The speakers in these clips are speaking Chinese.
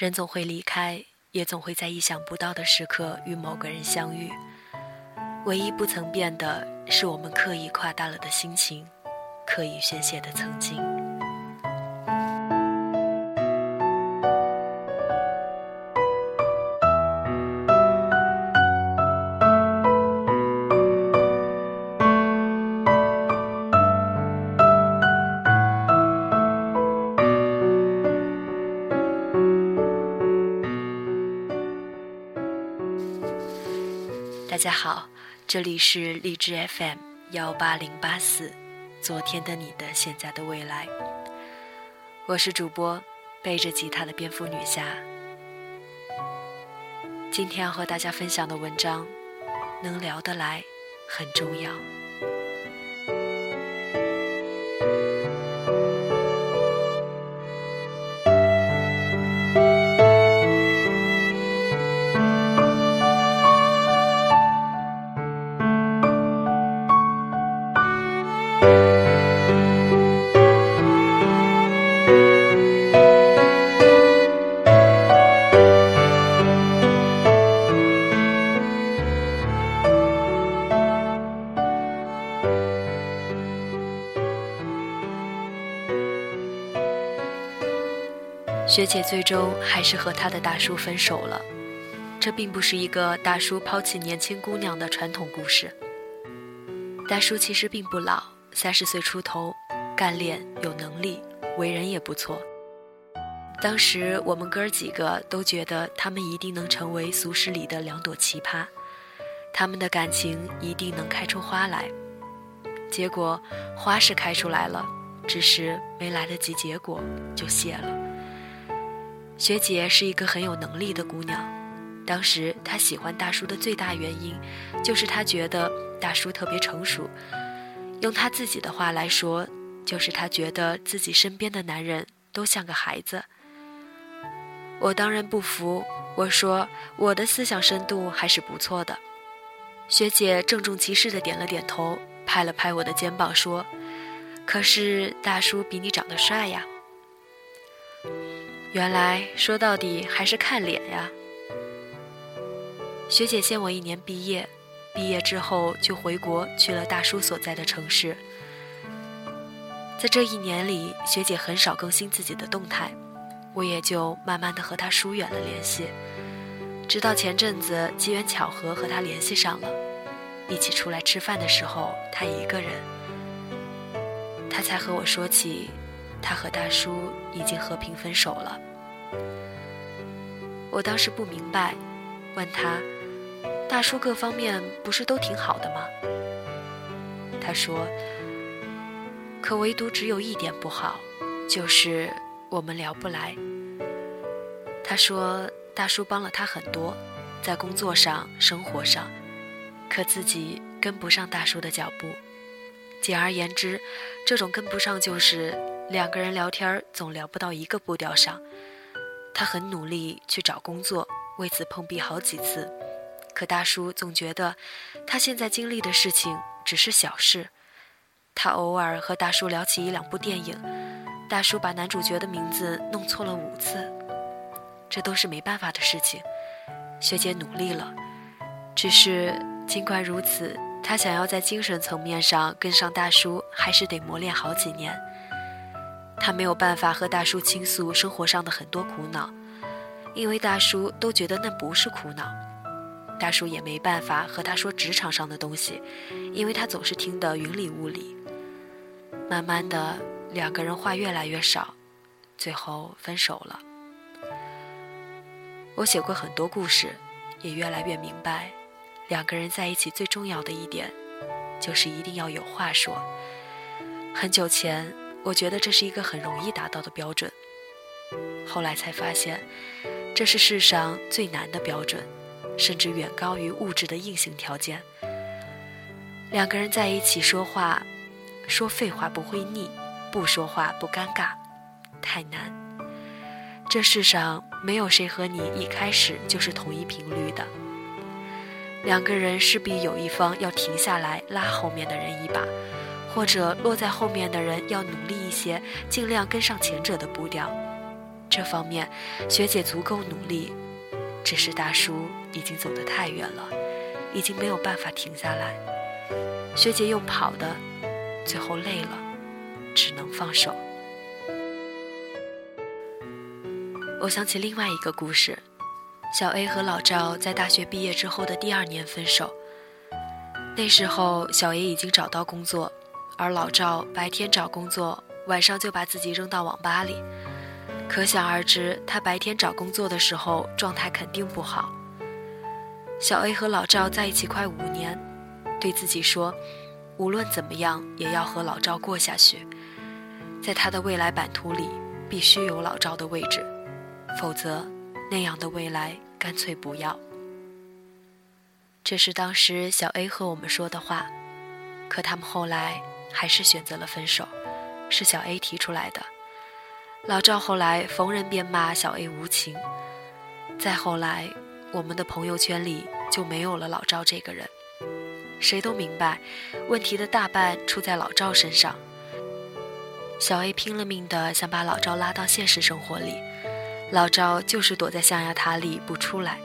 人总会离开，也总会在意想不到的时刻与某个人相遇。唯一不曾变的是，我们刻意夸大了的心情，刻意宣泄的曾经。大家好，这里是荔枝 FM 幺八零八四，昨天的你的现在的未来，我是主播背着吉他的蝙蝠女侠。今天要和大家分享的文章，能聊得来很重要。学姐最终还是和她的大叔分手了。这并不是一个大叔抛弃年轻姑娘的传统故事。大叔其实并不老，三十岁出头，干练有能力，为人也不错。当时我们哥儿几个都觉得他们一定能成为俗世里的两朵奇葩，他们的感情一定能开出花来。结果花是开出来了，只是没来得及结果就谢了。学姐是一个很有能力的姑娘，当时她喜欢大叔的最大原因，就是她觉得大叔特别成熟。用她自己的话来说，就是她觉得自己身边的男人都像个孩子。我当然不服，我说我的思想深度还是不错的。学姐郑重其事的点了点头，拍了拍我的肩膀说：“可是大叔比你长得帅呀。”原来说到底还是看脸呀。学姐先我一年毕业，毕业之后就回国去了大叔所在的城市。在这一年里，学姐很少更新自己的动态，我也就慢慢的和她疏远了联系。直到前阵子机缘巧合和她联系上了，一起出来吃饭的时候，她一个人，她才和我说起。他和大叔已经和平分手了。我当时不明白，问他：“大叔各方面不是都挺好的吗？”他说：“可唯独只有一点不好，就是我们聊不来。”他说：“大叔帮了他很多，在工作上、生活上，可自己跟不上大叔的脚步。简而言之，这种跟不上就是。”两个人聊天总聊不到一个步调上，他很努力去找工作，为此碰壁好几次，可大叔总觉得他现在经历的事情只是小事。他偶尔和大叔聊起一两部电影，大叔把男主角的名字弄错了五次，这都是没办法的事情。学姐努力了，只是尽管如此，他想要在精神层面上跟上大叔，还是得磨练好几年。他没有办法和大叔倾诉生活上的很多苦恼，因为大叔都觉得那不是苦恼。大叔也没办法和他说职场上的东西，因为他总是听得云里雾里。慢慢的，两个人话越来越少，最后分手了。我写过很多故事，也越来越明白，两个人在一起最重要的一点，就是一定要有话说。很久前。我觉得这是一个很容易达到的标准，后来才发现，这是世上最难的标准，甚至远高于物质的硬性条件。两个人在一起说话，说废话不会腻，不说话不尴尬，太难。这世上没有谁和你一开始就是同一频率的，两个人势必有一方要停下来拉后面的人一把。或者落在后面的人要努力一些，尽量跟上前者的步调。这方面，学姐足够努力，只是大叔已经走得太远了，已经没有办法停下来。学姐用跑的，最后累了，只能放手。我想起另外一个故事，小 A 和老赵在大学毕业之后的第二年分手。那时候，小 A 已经找到工作，而老赵白天找工作，晚上就把自己扔到网吧里。可想而知，他白天找工作的时候状态肯定不好。小 A 和老赵在一起快五年，对自己说，无论怎么样也要和老赵过下去，在他的未来版图里必须有老赵的位置，否则那样的未来干脆不要。这是当时小 A 和我们说的话，可他们后来还是选择了分手，是小 A 提出来的。老赵后来逢人便骂小 A 无情，再后来，我们的朋友圈里就没有了老赵这个人。谁都明白，问题的大半出在老赵身上。小 A 拼了命的想把老赵拉到现实生活里，老赵就是躲在象牙塔里不出来。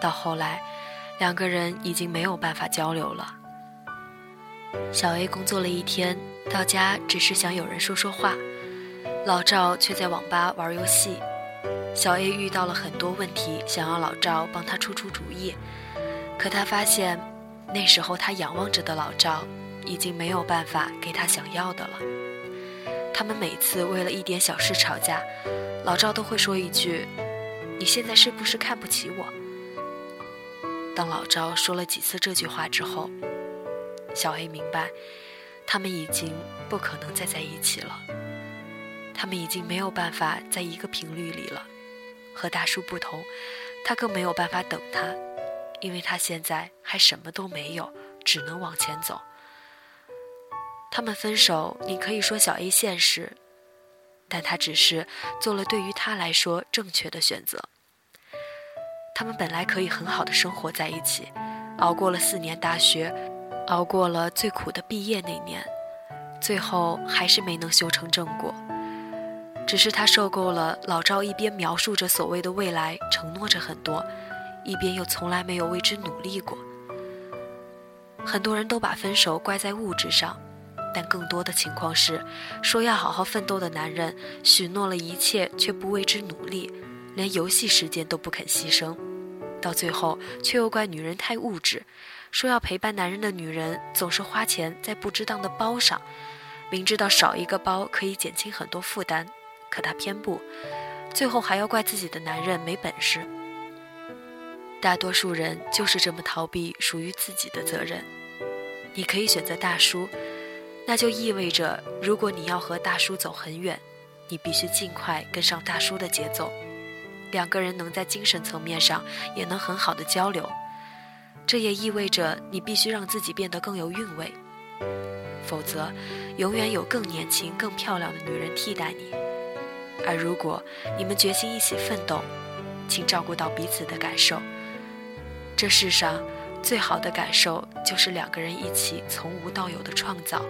到后来。两个人已经没有办法交流了。小 A 工作了一天，到家只是想有人说说话，老赵却在网吧玩游戏。小 A 遇到了很多问题，想要老赵帮他出出主意，可他发现，那时候他仰望着的老赵，已经没有办法给他想要的了。他们每次为了一点小事吵架，老赵都会说一句：“你现在是不是看不起我？”当老赵说了几次这句话之后，小 A 明白，他们已经不可能再在一起了。他们已经没有办法在一个频率里了。和大叔不同，他更没有办法等他，因为他现在还什么都没有，只能往前走。他们分手，你可以说小 A 现实，但他只是做了对于他来说正确的选择。他们本来可以很好的生活在一起，熬过了四年大学，熬过了最苦的毕业那年，最后还是没能修成正果。只是他受够了老赵一边描述着所谓的未来，承诺着很多，一边又从来没有为之努力过。很多人都把分手怪在物质上，但更多的情况是，说要好好奋斗的男人，许诺了一切却不为之努力。连游戏时间都不肯牺牲，到最后却又怪女人太物质，说要陪伴男人的女人总是花钱在不值当的包上，明知道少一个包可以减轻很多负担，可她偏不，最后还要怪自己的男人没本事。大多数人就是这么逃避属于自己的责任。你可以选择大叔，那就意味着如果你要和大叔走很远，你必须尽快跟上大叔的节奏。两个人能在精神层面上也能很好的交流，这也意味着你必须让自己变得更有韵味，否则，永远有更年轻、更漂亮的女人替代你。而如果你们决心一起奋斗，请照顾到彼此的感受。这世上最好的感受就是两个人一起从无到有的创造。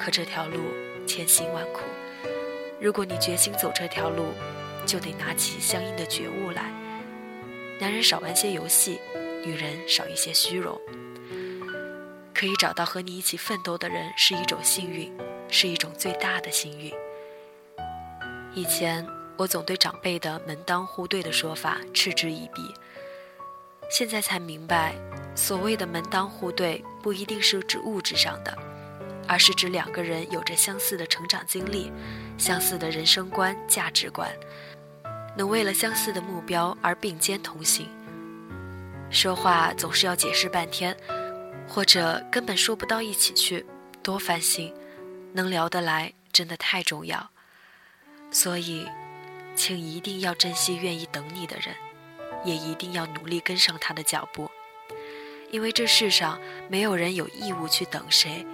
可这条路千辛万苦，如果你决心走这条路。就得拿起相应的觉悟来。男人少玩些游戏，女人少一些虚荣。可以找到和你一起奋斗的人是一种幸运，是一种最大的幸运。以前我总对长辈的门当户对的说法嗤之以鼻，现在才明白，所谓的门当户对不一定是指物质上的，而是指两个人有着相似的成长经历，相似的人生观、价值观。能为了相似的目标而并肩同行。说话总是要解释半天，或者根本说不到一起去，多烦心。能聊得来真的太重要，所以，请一定要珍惜愿意等你的人，也一定要努力跟上他的脚步，因为这世上没有人有义务去等谁，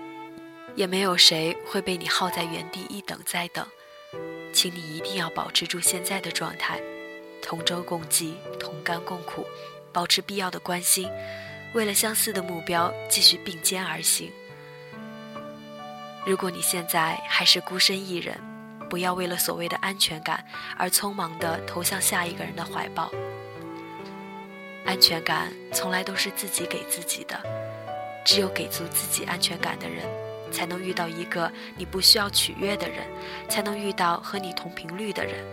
也没有谁会被你耗在原地一等再等。请你一定要保持住现在的状态，同舟共济，同甘共苦，保持必要的关心，为了相似的目标继续并肩而行。如果你现在还是孤身一人，不要为了所谓的安全感而匆忙地投向下一个人的怀抱。安全感从来都是自己给自己的，只有给足自己安全感的人，才能遇到一个你不需要取悦的人，才能遇到和你同频率的人。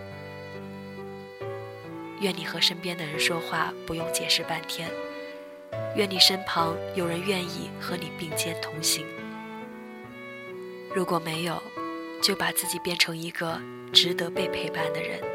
愿你和身边的人说话不用解释半天，愿你身旁有人愿意和你并肩同行。如果没有，就把自己变成一个值得被陪伴的人。